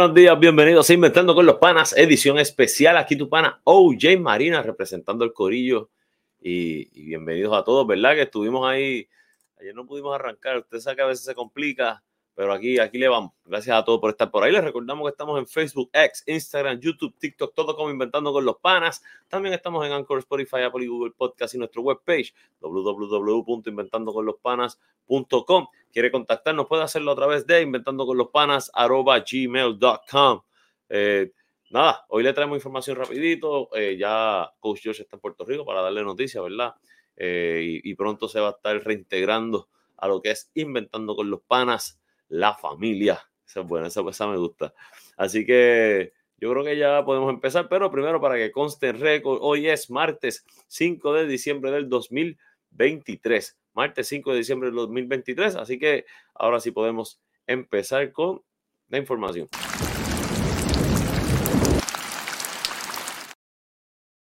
Buenos días, bienvenidos a Inventando con los Panas, edición especial. Aquí tu pana OJ Marina representando el Corillo. Y, bienvenidos a todos, ¿verdad? Que estuvimos ahí. Ayer no pudimos arrancar, usted sabe que a veces se complica, pero aquí, aquí le vamos. Gracias a todos por estar por ahí. Les recordamos que estamos en Facebook, X, Instagram, YouTube, TikTok, todo como Inventando con los Panas. También estamos en Anchor, Spotify, Apple y Google Podcast y nuestro webpage www.inventandoconlospanas.com. Quiere contactarnos, puede hacerlo a través de inventandoconlospanas.gmail.com. Eh, nada, hoy le traemos información rapidito. Eh, ya Coach George está en Puerto Rico para darle noticias, ¿verdad? Eh, y pronto se va a estar reintegrando a lo que es Inventando con los Panas la familia. Esa es buena, esa, esa me gusta. Así que yo creo que ya podemos empezar, pero primero para que conste récord, hoy es martes 5 de diciembre del 2023. Martes 5 de diciembre del 2023, así que ahora sí podemos empezar con la información.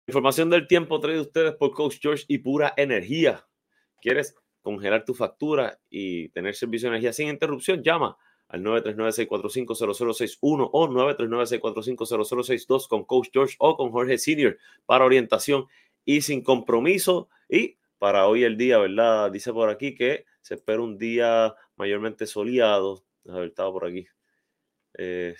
Información del tiempo traído ustedes por Coach George y Pura Energía. ¿Quieres congelar tu factura y tener servicio de energía sin interrupción, llama al 939-645-0061 o 939-645-0062 con Coach George o con Jorge Senior para orientación y sin compromiso. Y para hoy el día, ¿verdad? Dice por aquí que se espera un día mayormente soleado. A ver, estaba por aquí. Eh,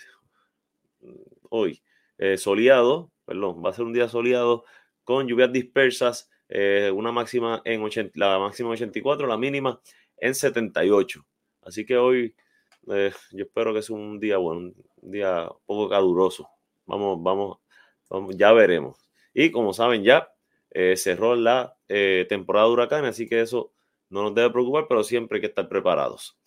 hoy, eh, soleado, perdón, va a ser un día soleado con lluvias dispersas eh, una máxima en 80, la máxima en 84, la mínima en 78. Así que hoy eh, yo espero que sea un día bueno, un día poco caluroso. Vamos, vamos, vamos ya veremos. Y como saben ya, eh, cerró la temporada de huracanes, así que eso no nos debe preocupar, pero siempre hay que estar preparados.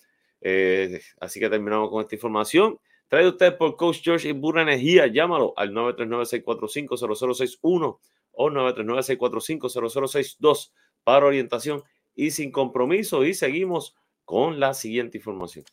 así que terminamos con esta información. Trae usted por Coach George y Burra Energía. Llámalo al 939-645-0061 o 939-645-0062 para orientación y sin compromiso. Y seguimos con la siguiente información.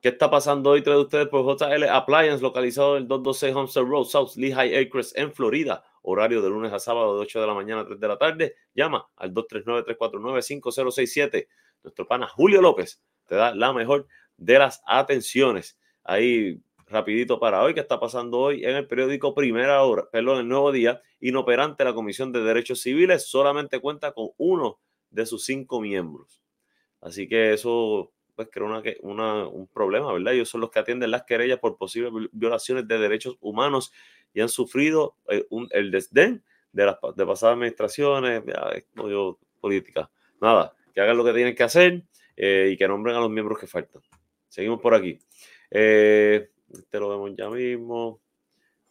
¿Qué está pasando hoy? Trae ustedes por JL Appliance, localizado en el 226 Homestead Road, South Lehigh Acres, en Florida. Horario de lunes a sábado de 8 de la mañana a 3 de la tarde. Llama al 239-349-5067. Nuestro pana Julio López te da la mejor de las atenciones. Ahí rapidito para hoy, que está pasando hoy en el periódico Primera Hora, perdón, el Nuevo Día, inoperante la Comisión de Derechos Civiles, solamente cuenta con uno de sus cinco miembros. Así que eso pues crea una, un problema, ¿verdad? Ellos son los que atienden las querellas por posibles violaciones de derechos humanos y han sufrido eh, el desdén de las de pasadas administraciones, políticas. política. Nada, que hagan lo que tienen que hacer eh, y que nombren a los miembros que faltan. Seguimos por aquí. Eh, este lo vemos ya mismo.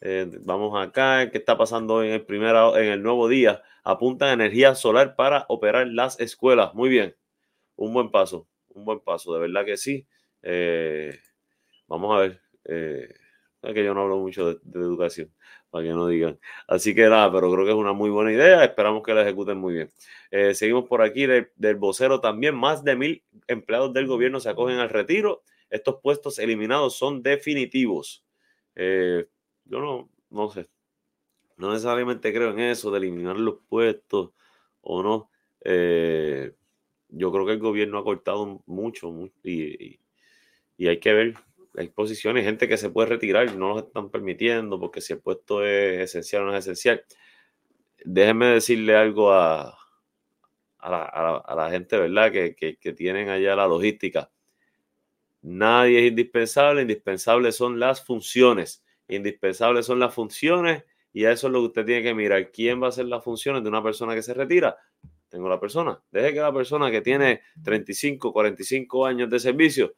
Eh, vamos acá, ¿qué está pasando en el, primero, en el nuevo día? Apuntan energía solar para operar las escuelas. Muy bien, un buen paso, un buen paso, de verdad que sí. Eh, vamos a ver, eh, que yo no hablo mucho de, educación, para que no digan. Así que nada, pero creo que es una muy buena idea, esperamos que la ejecuten muy bien. seguimos por aquí del vocero también, más de mil empleados del gobierno se acogen al retiro estos puestos eliminados son definitivos. Eh, yo no, no sé. No necesariamente creo en eso de eliminar los puestos o no. Eh, yo creo que el gobierno ha cortado mucho, y, hay que ver, hay posiciones, gente que se puede retirar y no los están permitiendo porque si el puesto es esencial o no es esencial. Déjenme decirle algo a, a, la, gente, ¿verdad? Que, que tienen allá la logística Nadie es indispensable, indispensables son las funciones. Indispensables son las funciones y a eso es lo que usted tiene que mirar. ¿Quién va a hacer las funciones de una persona que se retira? Tengo la persona. Deje que la persona que tiene 35, 45 años de servicio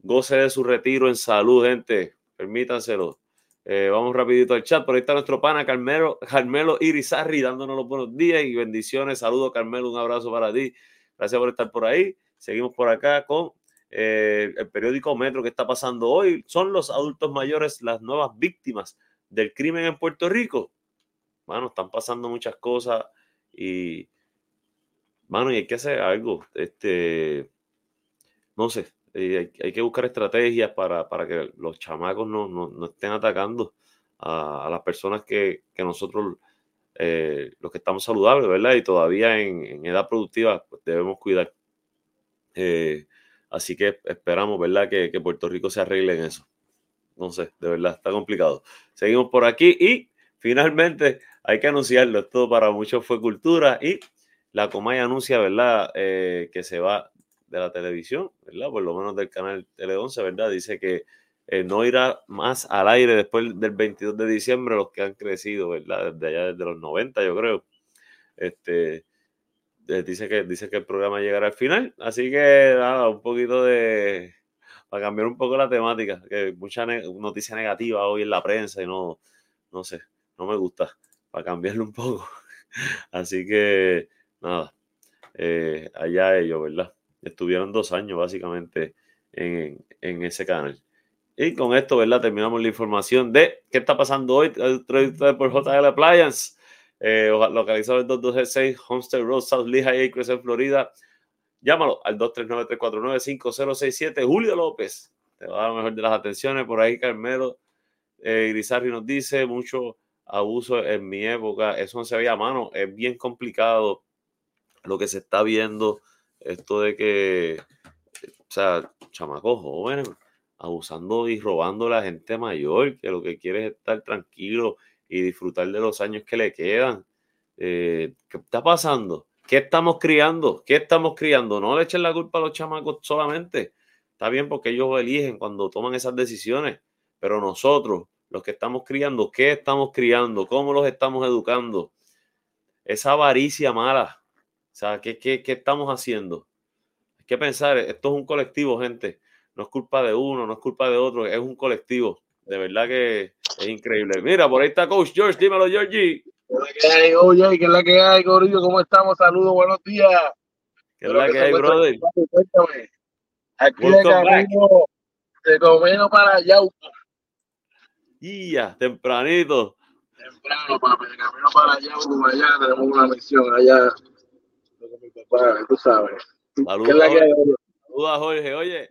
goce de su retiro en salud, gente. Permítanselo. Eh, vamos rapidito al chat. Por ahí está nuestro pana Carmelo, Carmelo Irizarri dándonos los buenos días y bendiciones. Saludos, Carmelo. Un abrazo para ti. Gracias por estar por ahí. Seguimos por acá con eh, el periódico Metro que está pasando hoy. ¿Son los adultos mayores las nuevas víctimas del crimen en Puerto Rico? Bueno, están pasando muchas cosas y, bueno, y hay que hacer algo. Este, no sé, eh, hay, que buscar estrategias para, que los chamacos no, estén atacando a, las personas que, nosotros, eh, los que estamos saludables, ¿verdad? Y todavía en, edad productiva, pues debemos cuidar. Eh, así que esperamos, ¿verdad? Que, Puerto Rico se arregle en eso. No sé, de verdad, está complicado. Seguimos por aquí y finalmente hay que anunciarlo. Esto para muchos fue cultura y la Comay anuncia, ¿verdad? Eh, que se va de la televisión, ¿verdad? Por lo menos del canal Tele 11, ¿verdad? Dice que eh, no irá más al aire después del 22 de diciembre los que han crecido, ¿verdad? Desde allá, desde los 90, yo creo. Este, dice, que, dice que el programa llegará al final, así que nada, un poquito de... para cambiar un poco la temática, que mucha noticia negativa hoy en la prensa y no, no sé, no me gusta, para cambiarlo un poco. Así que, nada, eh, allá ellos, ¿verdad? Estuvieron dos años básicamente en, en ese canal. Y con esto, ¿verdad? Terminamos la información de qué está pasando hoy. por JL Appliance, eh, localizado en 226 Homestead Road, South Lehigh Acres en Florida. Llámalo al 239-349-5067. Julio López te va a dar mejor de las atenciones. Por ahí, Carmelo eh, Grisarri nos dice mucho abuso en mi época. Eso no se veía a mano. Es bien complicado lo que se está viendo. Esto de que, o sea, chamacos jóvenes abusando y robando a la gente mayor, que lo que quiere es estar tranquilo y disfrutar de los años que le quedan. Eh, ¿Qué está pasando? ¿Qué estamos criando? ¿Qué estamos criando? No le echen la culpa a los chamacos solamente. Está bien porque ellos eligen cuando toman esas decisiones, pero nosotros, los que estamos criando, ¿qué estamos criando? ¿Cómo los estamos educando? Esa avaricia mala. O sea, ¿qué, qué, qué estamos haciendo? Hay que pensar, esto es un colectivo, gente no es culpa de uno, no es culpa de otro, es un colectivo. De verdad que es increíble. Mira, por ahí está Coach George, dímelo, Georgie. ¿Qué es la que hay, oye? ¿Qué es la que hay, Gorillo? ¿Cómo estamos? Saludos, buenos días. ¿Qué es la que, hay, brother? Cuéntame. Aquí de camino, de Comeno para allá. Y ya, tempranito. Temprano, papi, de camino para allá, allá tenemos una misión allá. Mi papá, tú sabes. Saludos, Saludos a Jorge. Oye,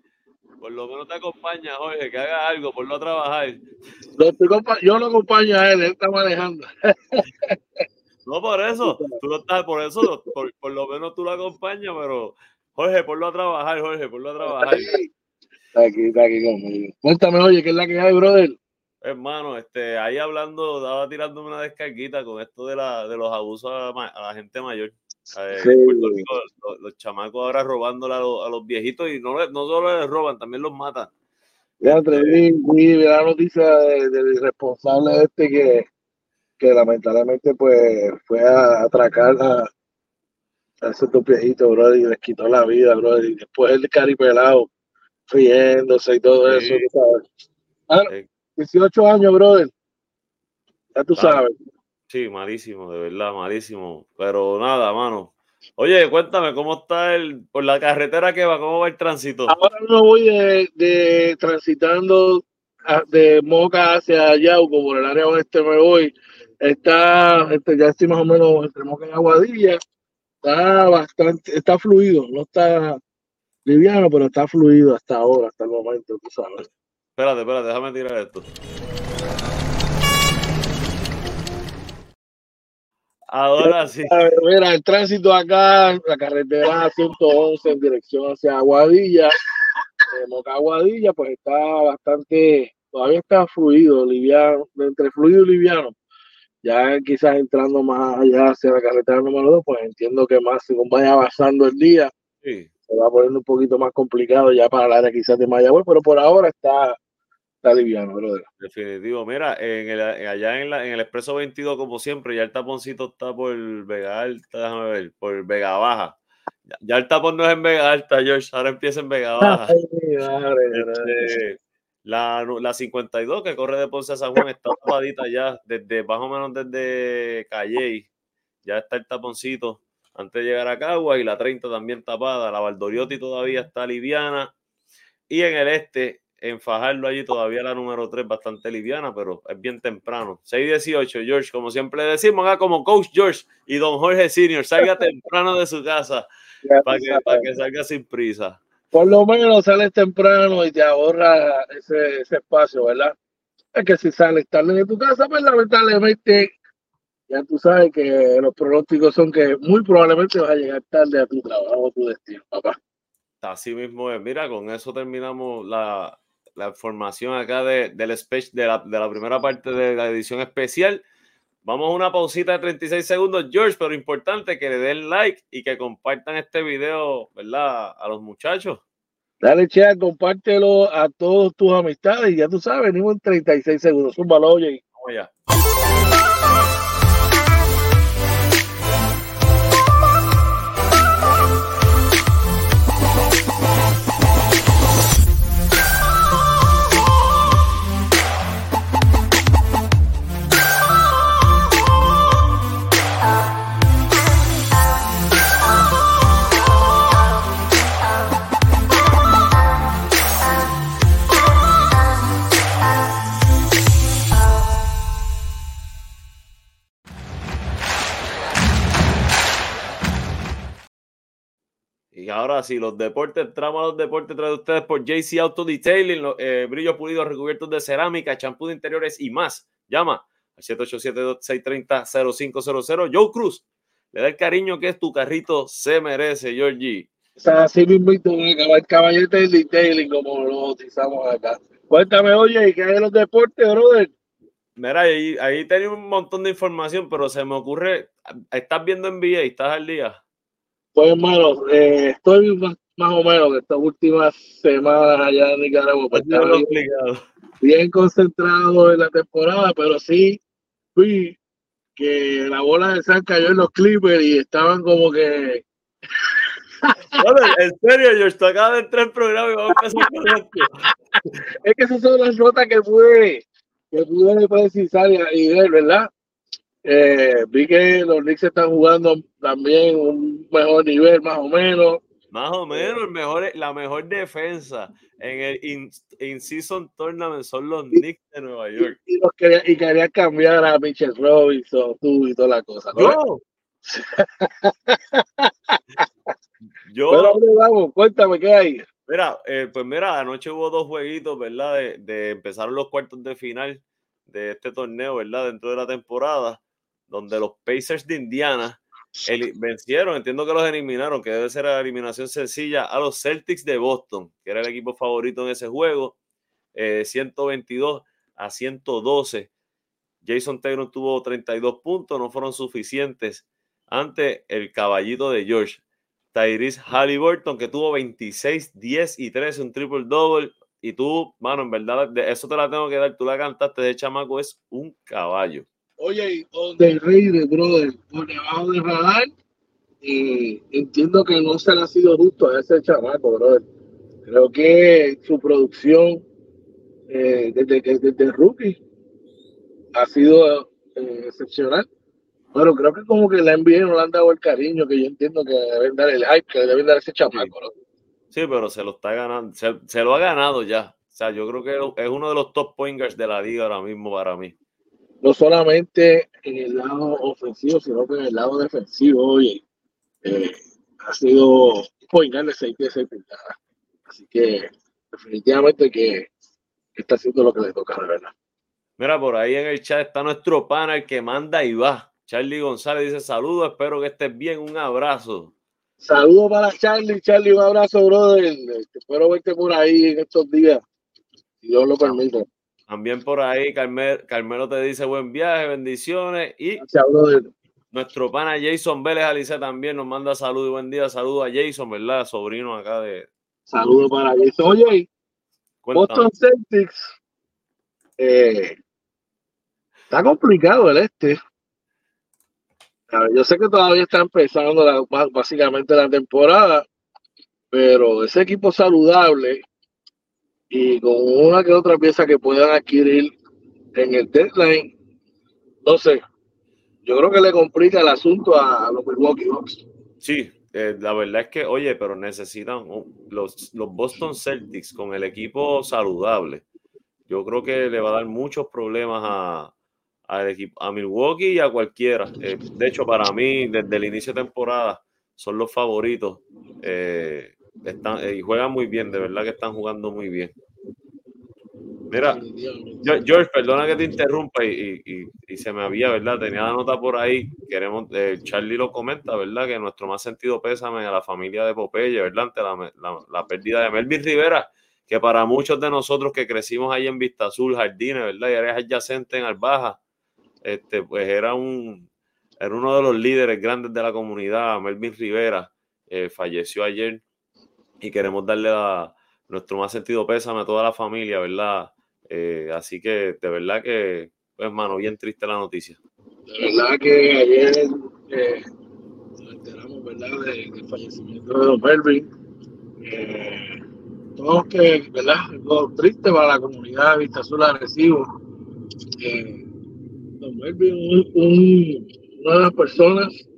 por lo menos te acompaña, Jorge, que haga algo, por no trabajar. yo lo acompaño a él, él está manejando. No, por eso, tú no estás, por eso, por, lo menos tú lo acompañas, pero Jorge, ponlo a trabajar, Jorge, ponlo a trabajar. Está aquí, está aquí conmigo. Cuéntame, oye, ¿qué es la que hay, brother? Hermano, este, ahí hablando, estaba tirando una descarguita con esto de, la, de los abusos a la gente mayor los, chamacos ahora robándole a los, viejitos y no, no solo les roban, también los matan. Ya vi, la noticia del irresponsable este que, que lamentablemente pues fue a atracar a, a esos dos viejitos, bro, y les quitó la vida, bro, y después el caripelado riéndose y todo eso, sabes. 18 años, brother. Ya tú sabes. Sí, malísimo, de verdad, malísimo. Pero nada, mano. Oye, cuéntame, ¿cómo está el, por la carretera que va? ¿Cómo va el tránsito? Ahora no voy de, transitando de Moca hacia Yauco, por el área oeste me voy. Está, este, ya estoy más o menos entre Moca y Aguadilla. Está bastante, está fluido, no está liviano, pero está fluido hasta ahora, hasta el momento, tú sabes. Espérate, espérate, déjame tirar esto. Ahora sí. Mira, el tránsito acá, la carretera 111 en dirección hacia Aguadilla, eh, Moca Aguadilla, pues está bastante, todavía está fluido, liviano, entre fluido y liviano. Ya quizás entrando más allá hacia la carretera número 2, pues entiendo que más según vaya avanzando el día, se va poniendo un poquito más complicado ya para la área quizás de Mayagüez, pero por ahora está, Está liviano, brother. Definitivo. Mira, en el, allá en, la, en el Expreso 22, como siempre, ya el taponcito está por Vega Alta, déjame ver, por Vega Baja. Ya, el tapón no es en Vega Alta, George, ahora empieza en Vega Baja. Este, la, la 52 que corre de Ponce a San Juan está tapadita ya, desde más o menos desde Calle, ya está el taponcito antes de llegar a Cagua y la 30 también tapada, la Valdoriotti todavía está liviana y en el este en Fajardo allí todavía la número 3 bastante liviana, pero es bien temprano. 6-18, George, como siempre decimos, haga como Coach George y Don Jorge Senior, salga temprano de su casa para que, salga sin prisa. Por lo menos sales temprano y te ahorra ese, espacio, ¿verdad? Es que si sales tarde de tu casa, pues lamentablemente ya tú sabes que los pronósticos son que muy probablemente vas a llegar tarde a tu trabajo, a tu destino, papá. Así mismo es. Mira, con eso terminamos la, la información acá de, del speech de la, de la primera parte de la edición especial. Vamos a una pausita de 36 segundos, George, pero importante que le den like y que compartan este video, ¿verdad? A los muchachos. Dale, chat, compártelo a todos tus amistades y ya tú sabes, venimos en 36 segundos. Un balón, oye. Vamos allá. Ahora sí, los deportes, entramos a los deportes trae ustedes por JC Auto Detailing, los, eh, brillos pulidos recubiertos de cerámica, champú de interiores y más. Llama al 787-630-0500. Joe Cruz, le da el cariño que es tu carrito se merece, Georgie. O sea, así mismo el caballete del detailing, como lo bautizamos acá. Cuéntame, oye, ¿y qué hay de los deportes, brother? Mira, ahí, ahí tenía un montón de información, pero se me ocurre, ¿estás viendo NBA? ¿Estás al día? Pues, hermano, eh, estoy más, más, o menos estas últimas semanas allá en Nicaragua. Pues, bien, bien, concentrado en la temporada, pero sí fui que la bola de San cayó en los Clippers y estaban como que. Bueno, en serio, George, te acabas de entrar en programa y vamos a empezar con esto. Es que esas son las notas que pude, que pude precisar y ver, ¿verdad? Eh, vi que los Knicks están jugando también un mejor nivel, más o menos. Más o menos, el mejor, la mejor defensa en el in-season tournament son los Knicks de Nueva York. Y, los quería, y quería cambiar a Mitchell Robinson, tú y toda la cosa. ¿no? Yo. Pero vamos, cuéntame qué hay. Mira, eh, pues mira, anoche hubo dos jueguitos, ¿verdad? De, de empezaron los cuartos de final de este torneo, ¿verdad? Dentro de la temporada donde los Pacers de Indiana vencieron, entiendo que los eliminaron, que debe ser la eliminación sencilla, a los Celtics de Boston, que era el equipo favorito en ese juego, 122 eh, a 112. Jason Taylor tuvo 32 puntos, no fueron suficientes ante el caballito de George. Tyrese Halliburton, que tuvo 26, 10 y 13, un triple double. Y tú, mano, en verdad, eso te la tengo que dar. Tú la cantaste de chamaco, es un caballo. Oye, de Reyes, brother, por debajo del radar, y entiendo que no se le ha sido justo a ese chamaco, brother. Creo que su producción eh, desde que desde rookie ha sido eh, excepcional. Bueno, creo que como que la NBA no le han dado el cariño que yo entiendo que deben dar el hype que deben dar a ese chamaco, sí. sí, pero se lo está ganando, se, se, lo ha ganado ya. O sea, yo creo que es uno de los top pointers de la liga ahora mismo para mí no solamente en el lado ofensivo, sino que en el lado defensivo, oye, eh, ha sido poingar de 6 pies 6 puntadas. Así que definitivamente que está haciendo lo que le toca, de verdad. Mira, por ahí en el chat está nuestro pana, el que manda y va. Charlie González dice saludos, espero que estés bien, un abrazo. Saludos para Charlie, Charlie, un abrazo, brother. Espero verte por ahí en estos días, si Dios lo permite. También por ahí, Carmelo, Carmelo te dice buen viaje, bendiciones. Y nuestro pana Jason Vélez Alice también nos manda saludos y buen día. Saludos a Jason, ¿verdad? Sobrino acá de. Saludos para Jason. Oye, Boston Celtics. Eh, está complicado el este. yo sé que todavía está empezando la, básicamente la temporada, pero ese equipo saludable y con una que otra pieza que puedan adquirir en el deadline, no sé, yo creo que le complica el asunto a, los Milwaukee Bucks. Sí, eh, la verdad es que, oye, pero necesitan los, los Boston Celtics con el equipo saludable. Yo creo que le va a dar muchos problemas a, a, equipo, a Milwaukee y a cualquiera. Eh, de hecho, para mí, desde el inicio de temporada, son los favoritos. Eh, están, eh, y juegan muy bien, de verdad que están jugando muy bien. Mira, George, perdona que te interrumpa y, y, y se me había, ¿verdad? Tenía la nota por ahí. Queremos, eh, Charlie lo comenta, ¿verdad? Que nuestro más sentido pésame a la familia de Popeye, ¿verdad? Ante la, la, pérdida de Melvin Rivera, que para muchos de nosotros que crecimos ahí en Vista Azul, Jardines, ¿verdad? Y eres adyacente en Albaja, este, pues era un, era uno de los líderes grandes de la comunidad, Melvin Rivera, eh, falleció ayer y queremos darle nuestro más sentido pésame a toda la familia, ¿verdad? Eh, así que de verdad que, pues, hermano, bien triste la noticia. De verdad que ayer eh, nos enteramos, ¿verdad?, del fallecimiento de Don Melvin. Eh, todos que, ¿verdad?, algo triste para la comunidad de Vista Azul Agresivo. Eh, Don Melvin, un, una de las personas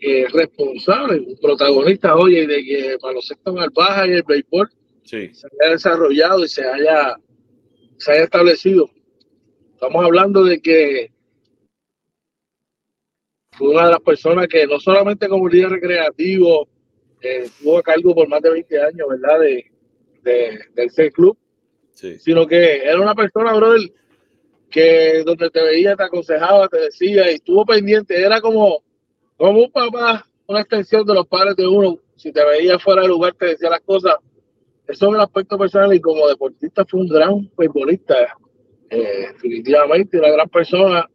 es responsable, un protagonista, oye, de que para los sectores baja y el béisbol se haya desarrollado y se haya se haya establecido. Estamos hablando de que fue una de las personas que no solamente como líder recreativo eh, estuvo a cargo por más de 20 años, ¿verdad? De, del C Club, sino que era una persona, brother, que donde te veía, te aconsejaba, te decía y estuvo pendiente. Era como, como un papá, una extensión de los padres de uno. Si te veía fuera del lugar, te decía las cosas eso en el aspecto personal y como deportista fue un gran futbolista, eh, definitivamente una gran persona.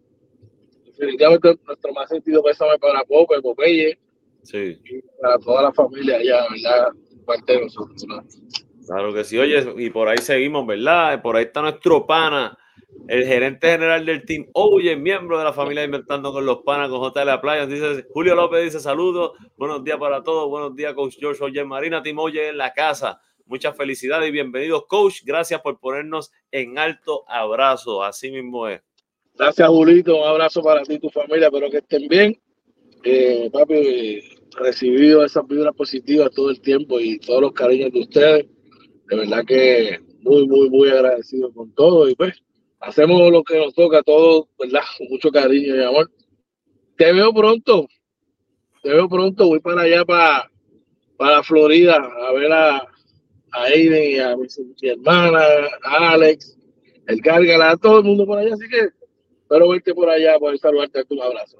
Definitivamente nuestro más sentido pésame para Pope, Popeye, sí. y para toda la familia allá, ¿verdad? Parte de nosotros. Claro que sí, oye, y por ahí seguimos, ¿verdad? Por ahí está nuestro pana, el gerente general del team, oye, miembro de la familia Inventando con los Panas, con JL La Playa, dice Julio López, dice saludos, buenos días para todos, buenos días, Coach George, oye, Marina, Team Oye en la casa, Muchas felicidades y bienvenidos, coach. Gracias por ponernos en alto abrazo. Así mismo es. Gracias, Julito. Un abrazo para ti y tu familia. Espero que estén bien. Eh, papi, recibido esas vibras positivas todo el tiempo y todos los cariños de ustedes. De verdad que muy, muy, muy agradecido con todo. Y pues, hacemos lo que nos toca, todo, ¿verdad? Con mucho cariño y amor. Te veo pronto. Te veo pronto. Voy para allá, para, para Florida, a ver a, a Aiden y a mi, hermana, a Alex, el Cárgala, a todo el mundo por allá. Así que espero verte por allá, poder saludarte, un abrazo.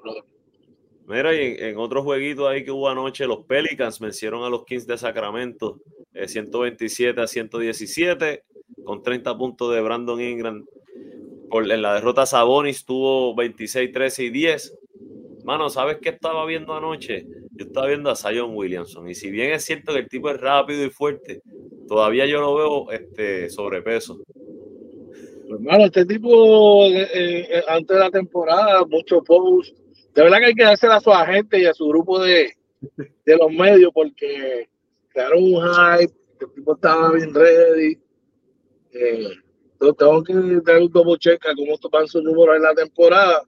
Mira, y en, otro jueguito ahí que hubo anoche, los Pelicans vencieron a los Kings de Sacramento, 127 eh, a 117, con 30 puntos de Brandon Ingram. Por, en la derrota Sabonis tuvo 26, 13 y 10. Mano, ¿sabes qué estaba viendo anoche? Yo estaba viendo a Zion Williamson. Y si bien es cierto que el tipo es rápido y fuerte, todavía yo lo veo este, sobrepeso. Hermano, este tipo, eh, eh, antes de la temporada, muchos posts. De verdad que hay que dársela a su agente y a su grupo de, de los medios porque crearon un hype, el tipo estaba bien ready. Eh, tengo que dar un double check a cómo van sus números en la temporada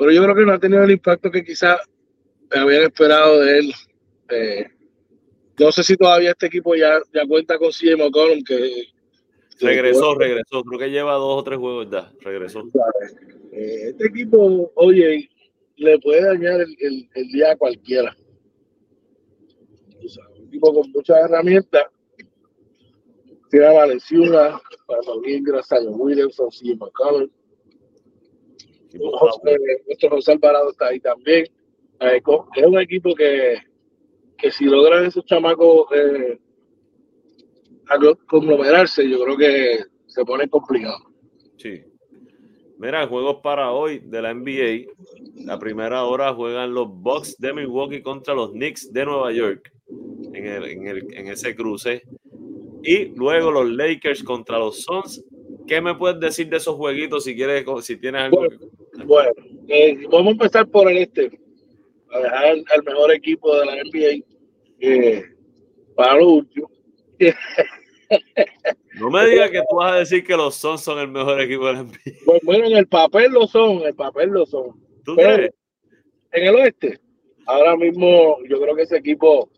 pero yo creo que no ha tenido el impacto que quizás habían esperado de él. Eh, no sé si todavía este equipo ya, ya cuenta con CJ McCollum, que regresó, regresó. Creo que lleva dos o tres juegos ya. Regresó. Eh, este equipo, oye, le puede dañar el, día a cualquiera. un equipo con muchas herramientas. Tiene a Valenciuna, para gracias a Williamson, CJ McCollum nuestro José Alvarado está ahí también. Eh, es un equipo que, que si logran esos chamacos eh, conglomerarse, yo creo que se pone complicado. Sí. Mira, juegos para hoy de la NBA. La primera hora juegan los Bucks de Milwaukee contra los Knicks de Nueva York en, el, en, el, en ese cruce. Y luego los Lakers contra los Suns. ¿Qué me puedes decir de esos jueguitos si quieres, si tienes algo? Bueno, eh, vamos a empezar por el este, a dejar al mejor equipo de la NBA eh, para lo último. No me digas que tú vas a decir que los Suns son el mejor equipo de la NBA. Bueno, en el papel lo son, en el papel lo son. En el oeste, ahora mismo yo creo que ese equipo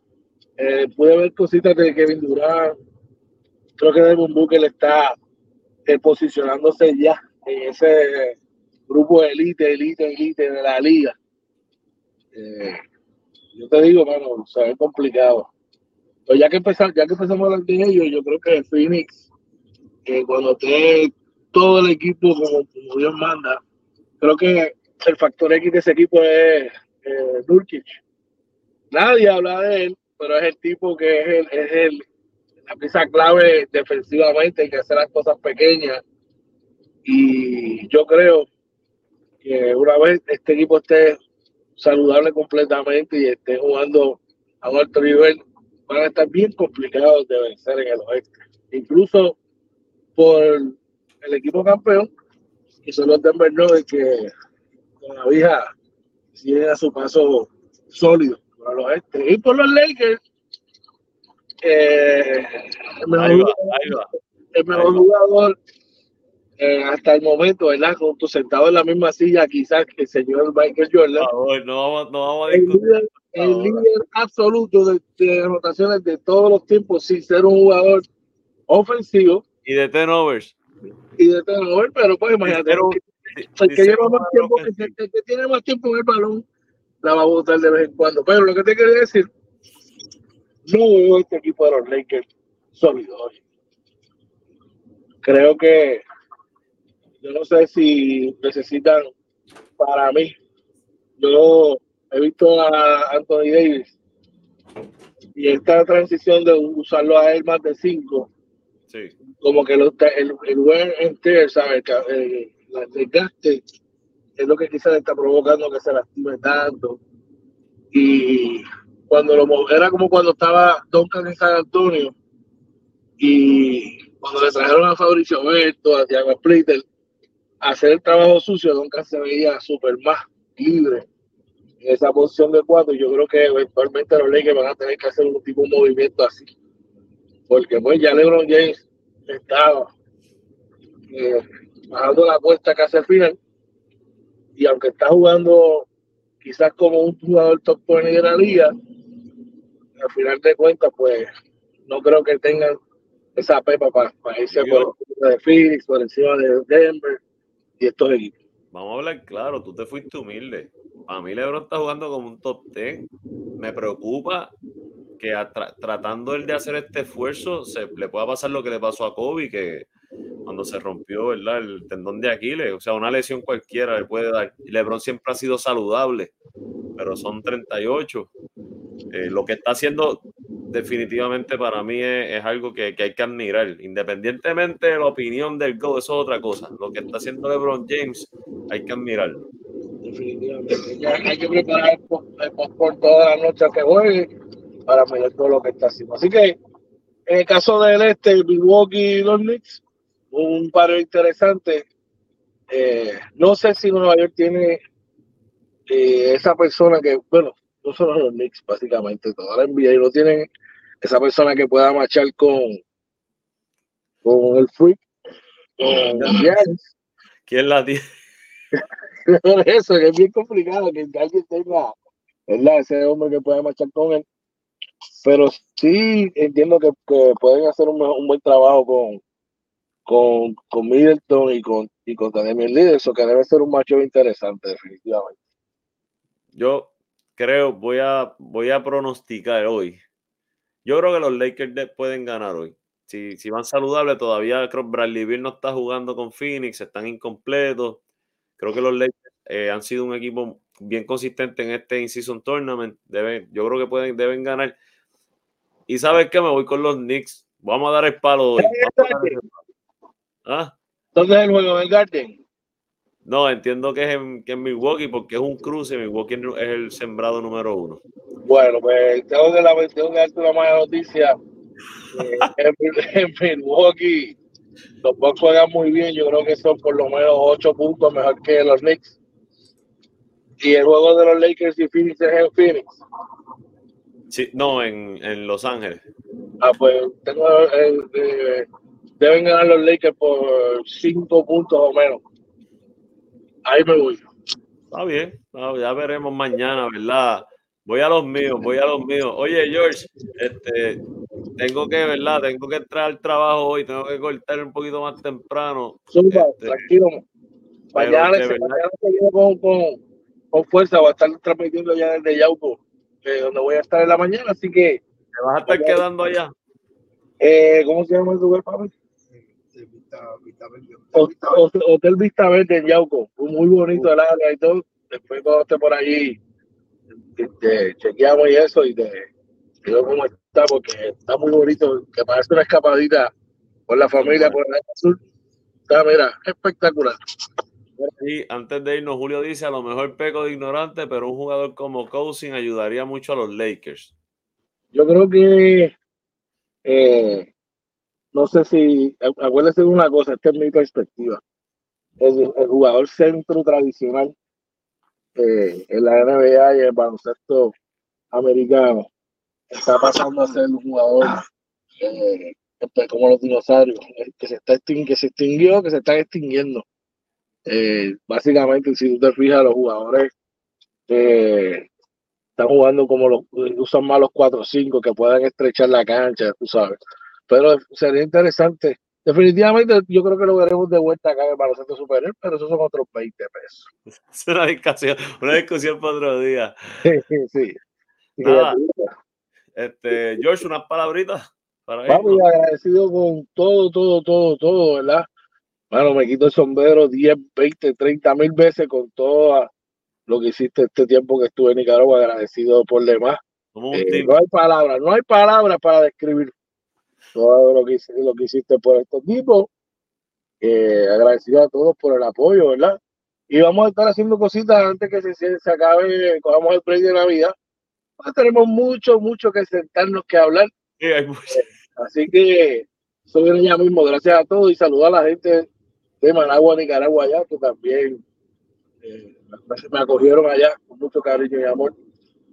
eh, puede ver cositas de Kevin Durant. Creo que Devon Booker está eh, posicionándose ya en ese grupo de elite, elite, elite de la liga. Eh, yo te digo, mano, se ve complicado. Pero ya que empezamos, ya que empezamos a hablar de ellos, yo creo que Phoenix, que cuando esté todo el equipo como, Dios manda, creo que el factor X de ese equipo es eh, Nadie habla de él, pero es el tipo que es, el, es el, la pieza clave defensivamente, hay que hacer las cosas pequeñas. Y yo creo que una vez este equipo esté saludable completamente y esté jugando a un alto nivel, van a estar bien complicados de vencer en el oeste. Incluso por el equipo campeón, que son los Denver Nuggets, que todavía siguen a su paso sólido por el oeste. Y por los Lakers, eh, el mejor, jugador, eh, hasta el momento, ¿verdad? Junto sentado en la misma silla, quizás que el señor Michael Jordan. no, no vamos a el líder, el líder absoluto de, de anotaciones de todos los tiempos, sin ser un jugador ofensivo. Y de turnovers. Y de turnovers, pero pues imagínate. el que lleva más tiempo, que, que, tiene más tiempo en el balón, la va a botar de vez en cuando. Pero lo que te quería decir, no veo este equipo de los Lakers sólido hoy. Creo que yo no sé si necesitan para mí. Yo he visto a Anthony Davis y esta transición de usarlo a él más de cinco como que lo, el, el wear tear, ¿sabes? El, el, desgaste es lo que quizás está provocando que se lastime tanto. Y cuando lo era como cuando estaba Duncan en San Antonio y cuando le trajeron a Fabricio Berto, a Thiago Splitter, a hacer el trabajo sucio, Duncan se veía súper más libre en esa posición de cuatro. Yo creo que eventualmente los Lakers van a tener que hacer un tipo de movimiento así porque pues ya LeBron James estaba eh, bajando la cuesta casi al final y aunque está jugando quizás como un jugador top point de la al final de cuentas pues no creo que tengan esa pepa para, irse por encima de Phoenix, por encima de Denver y estos equipos. Vamos a hablar claro, tú te fuiste humilde. A mí LeBron está jugando como un top 10. Me preocupa que tratando él de hacer este esfuerzo se le pueda pasar lo que le pasó a Kobe, que cuando se rompió ¿verdad? el tendón de Aquiles, o sea, una lesión cualquiera le puede dar. LeBron siempre ha sido saludable, pero son 38. Eh, lo que está haciendo definitivamente para mí es, algo que, que, hay que admirar. Independientemente de la opinión del Go, eso es otra cosa. Lo que está haciendo LeBron James hay que admirarlo. Definitivamente. hay que preparar el por toda la noche que juegue para medir todo lo que está haciendo. Así que en el caso del este, Milwaukee y los Knicks, un paro interesante. Eh, no sé si Nueva York tiene eh, esa persona que, bueno, no solo los Knicks, básicamente, toda la NBA, y no tienen esa persona que pueda marchar con, con el Freak. ¿Quién la tiene? Eso, que es bien complicado que alguien tenga, ¿verdad? Ese hombre que pueda marchar con él pero sí entiendo que, pueden hacer un, buen trabajo con, con, con, Middleton y con, y con Damian Líder, eso que debe ser un macho interesante, definitivamente. Yo creo, voy a, voy a pronosticar hoy. Yo creo que los Lakers pueden ganar hoy. Si, si van saludables, todavía creo que Bradley Bill no está jugando con Phoenix, están incompletos. Creo que los Lakers eh, han sido un equipo bien consistente en este in-season tournament. Deben, yo creo que pueden, deben ganar. Y sabes qué, me voy con los Knicks. Vamos a dar el palo hoy. ¿Dónde es el juego? ¿El Garden? No, entiendo que es, en, que Milwaukee porque es un cruce. Milwaukee es el sembrado número uno. Bueno, pues tengo que, la, tengo que darte una mala noticia. Eh, en, Milwaukee los Bucks juegan muy bien. Yo creo que son por lo menos ocho puntos mejor que los Knicks. Y el juego de los Lakers y Phoenix es en Phoenix. Sí, no, en, en Los Ángeles. Ah, pues tengo, eh, eh, deben ganar los Lakers por cinco puntos o menos. Ahí me voy. Está bien, ya veremos mañana, ¿verdad? Voy a los míos, voy a los míos. Oye, George, este, tengo que, ¿verdad? Tengo que entrar al trabajo hoy, tengo que cortar un poquito más temprano. Súper, este, tranquilo. Mañana, mañana con, con, con, fuerza, voy a estar transmitiendo ya desde Yauco donde voy a estar en la mañana, así que... ¿Te vas a estar quedando allá? Eh, ¿Cómo se llama el lugar, papi? Hotel Vista Verde en Yauco, muy bonito el área y todo. Después cuando esté por allí, te, chequeamos y eso y te digo cómo está, porque está muy bonito, que parece una escapadita por la familia, por el sur. Está, mira, espectacular. Y antes de irnos, Julio dice, a lo mejor peco de ignorante, pero un jugador como Cousin ayudaría mucho a los Lakers. Yo creo que, eh, no sé si, acuérdese de una cosa, esta es mi perspectiva. El, jugador centro tradicional eh, en la NBA y el baloncesto americano está pasando a ser un jugador eh, como los dinosaurios, que se, está que se extinguió, que se está extinguiendo. Eh, básicamente, si tú te fijas, los jugadores eh, están jugando como los usan más los 4-5 que puedan estrechar la cancha, tú sabes. Pero sería interesante. Definitivamente, yo creo que lo veremos de vuelta acá en el baloncesto superior, pero esos son otros 20 pesos. Es una discusión, una discusión para otro día. Sí, sí. Este, George, unas palabritas para Vamos, agradecido con todo, todo, todo, todo, ¿verdad? Bueno, me quito el sombrero 10, 20, 30 mil veces con todo lo que hiciste este tiempo que estuve en Nicaragua, agradecido por demás. Eh, no hay palabras, no hay palabras para describir todo lo que, lo que hiciste por este tipo. Eh, agradecido a todos por el apoyo, ¿verdad? Y vamos a estar haciendo cositas antes que se, se acabe, cojamos el premio de Navidad. Pues tenemos mucho, mucho que sentarnos, que hablar. Eh, así que eso viene ya mismo. Gracias a todos y saludar a la gente de Managua, Nicaragua, allá, que también eh, me acogieron allá con mucho cariño y amor.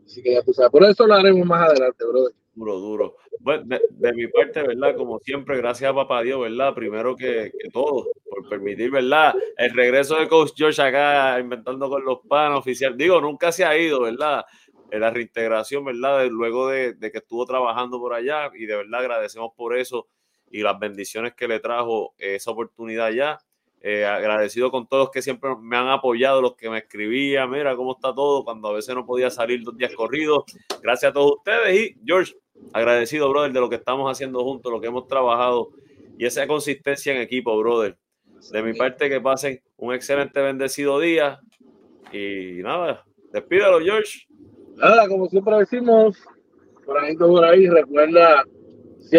Así que ya tú sabes, por eso lo haremos más adelante, brother. Duro, duro. Bueno, de, mi parte, ¿verdad? Como siempre, gracias a papá Dios, ¿verdad? Primero que, todo, por permitir, ¿verdad? El regreso de Coach George acá, inventando con los panos oficial. Digo, nunca se ha ido, ¿verdad? La reintegración, ¿verdad? luego de, de, que estuvo trabajando por allá y de verdad agradecemos por eso y las bendiciones que le trajo esa oportunidad allá. Eh, agradecido con todos que siempre me han apoyado, los que me escribían, mira cómo está todo, cuando a veces no podía salir dos días corridos. Gracias a todos ustedes y George, agradecido, brother, de lo que estamos haciendo juntos, lo que hemos trabajado y esa consistencia en equipo, brother. De mi parte, que pasen un excelente, bendecido día y nada, despídalo, George. Nada, como siempre decimos, por ahí, por ahí, recuerda,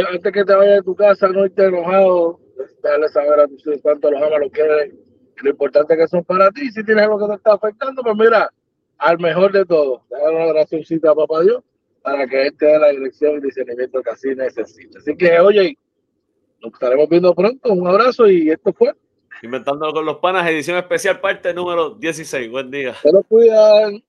antes que te vayas de tu casa, no estés enojado darle saber a tus hijos cuánto los amas, lo quieren, lo importante que son para ti. Si tienes algo que te está afectando, pues mira, al mejor de todo, dale una oracióncita a papá Dios para que él te dé la dirección y discernimiento que así necesita. Así que, oye, nos estaremos viendo pronto. Un abrazo y esto fue. Inventando con los panas, edición especial, parte número 16. Buen día. Se lo cuidan.